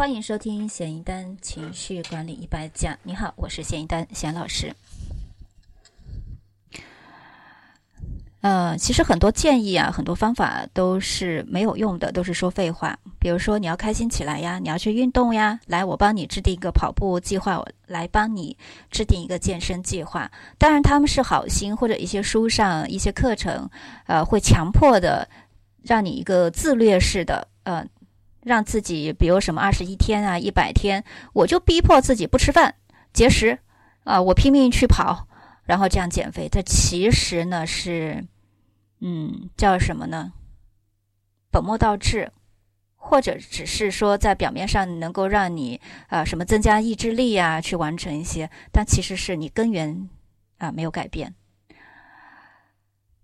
欢迎收听咸一丹情绪管理一百讲。你好，我是咸一丹咸老师。呃，其实很多建议啊，很多方法都是没有用的，都是说废话。比如说，你要开心起来呀，你要去运动呀，来，我帮你制定一个跑步计划，我来帮你制定一个健身计划。当然，他们是好心，或者一些书上一些课程，呃，会强迫的让你一个自虐式的，呃，让自己，比如什么二十一天啊，一百天，我就逼迫自己不吃饭、节食，啊，我拼命去跑。然后这样减肥，它其实呢是，嗯，叫什么呢？本末倒置，或者只是说在表面上能够让你啊什么增加意志力啊，去完成一些，但其实是你根源啊没有改变。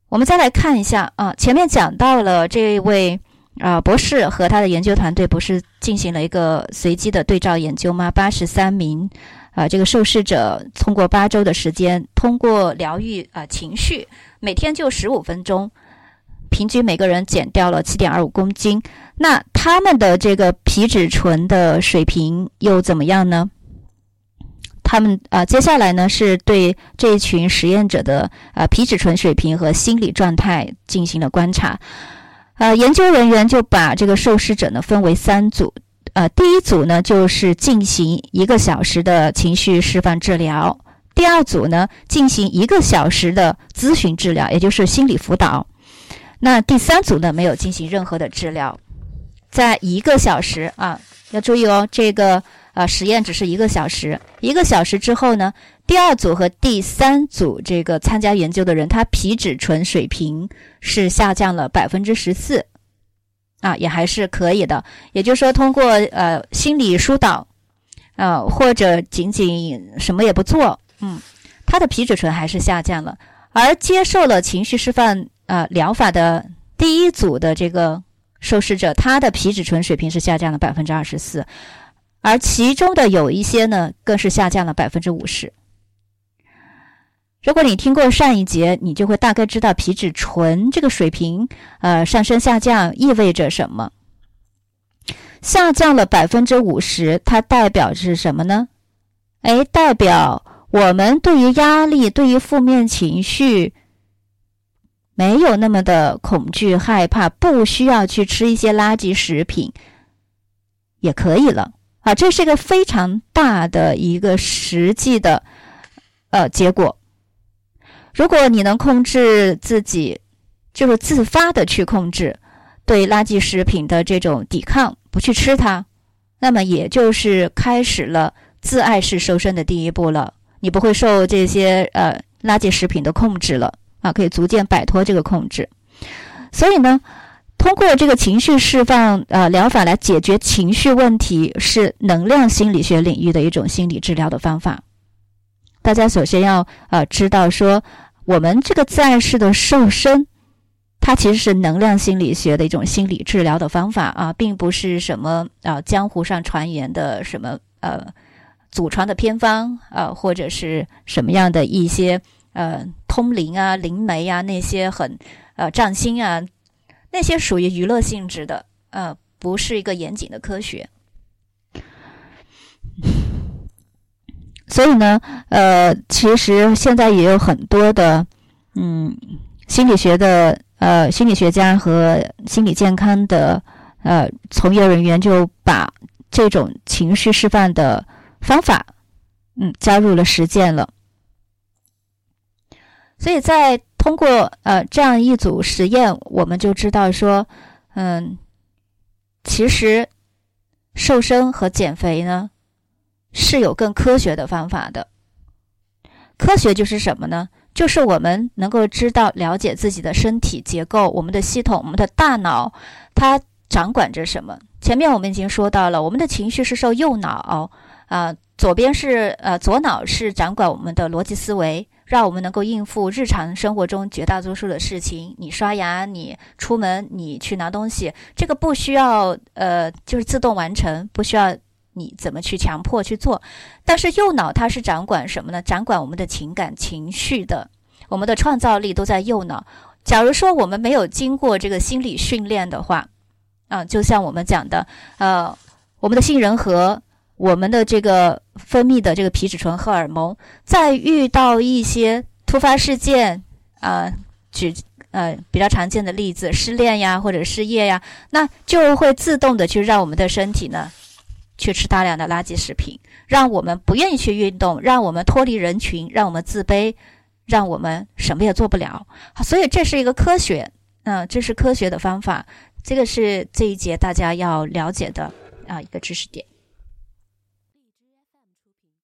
我们再来看一下啊，前面讲到了这位啊博士和他的研究团队不是进行了一个随机的对照研究吗？八十三名。啊，这个受试者通过八周的时间，通过疗愈啊情绪，每天就十五分钟，平均每个人减掉了七点二五公斤。那他们的这个皮质醇的水平又怎么样呢？他们啊，接下来呢是对这一群实验者的啊皮质醇水平和心理状态进行了观察。呃，研究人员就把这个受试者呢分为三组。呃，第一组呢就是进行一个小时的情绪释放治疗，第二组呢进行一个小时的咨询治疗，也就是心理辅导。那第三组呢没有进行任何的治疗，在一个小时啊，要注意哦，这个呃实验只是一个小时，一个小时之后呢，第二组和第三组这个参加研究的人，他皮质醇水平是下降了百分之十四。啊，也还是可以的。也就是说，通过呃心理疏导，呃或者仅仅什么也不做，嗯，他的皮质醇还是下降了。而接受了情绪释放呃疗法的第一组的这个受试者，他的皮质醇水平是下降了百分之二十四，而其中的有一些呢，更是下降了百分之五十。如果你听过上一节，你就会大概知道皮质醇这个水平，呃，上升下降意味着什么。下降了百分之五十，它代表是什么呢？哎，代表我们对于压力、对于负面情绪没有那么的恐惧害怕，不需要去吃一些垃圾食品也可以了啊！这是一个非常大的一个实际的呃结果。如果你能控制自己，就是自发的去控制对垃圾食品的这种抵抗，不去吃它，那么也就是开始了自爱式瘦身的第一步了。你不会受这些呃垃圾食品的控制了啊，可以逐渐摆脱这个控制。所以呢，通过这个情绪释放呃疗法来解决情绪问题，是能量心理学领域的一种心理治疗的方法。大家首先要呃知道说。我们这个在世的瘦身，它其实是能量心理学的一种心理治疗的方法啊，并不是什么啊江湖上传言的什么呃祖传的偏方啊，或者是什么样的一些呃通灵啊、灵媒啊那些很呃占星啊那些属于娱乐性质的呃，不是一个严谨的科学。所以呢，呃，其实现在也有很多的，嗯，心理学的呃心理学家和心理健康的呃从业人员就把这种情绪释放的方法，嗯，加入了实践了。所以在通过呃这样一组实验，我们就知道说，嗯，其实瘦身和减肥呢。是有更科学的方法的。科学就是什么呢？就是我们能够知道、了解自己的身体结构、我们的系统、我们的大脑，它掌管着什么。前面我们已经说到了，我们的情绪是受右脑啊，左边是呃左脑是掌管我们的逻辑思维，让我们能够应付日常生活中绝大多数的事情。你刷牙，你出门，你去拿东西，这个不需要呃，就是自动完成，不需要。你怎么去强迫去做？但是右脑它是掌管什么呢？掌管我们的情感情绪的，我们的创造力都在右脑。假如说我们没有经过这个心理训练的话，啊，就像我们讲的，呃，我们的杏仁核，我们的这个分泌的这个皮质醇荷尔蒙，在遇到一些突发事件，啊，举呃比较常见的例子，失恋呀或者失业呀，那就会自动的去让我们的身体呢，去吃大量的垃圾食品，让我们不愿意去运动，让我们脱离人群，让我们自卑，让我们什么也做不了。好，所以这是一个科学，嗯，这是科学的方法。这个是这一节大家要了解的啊一个知识点。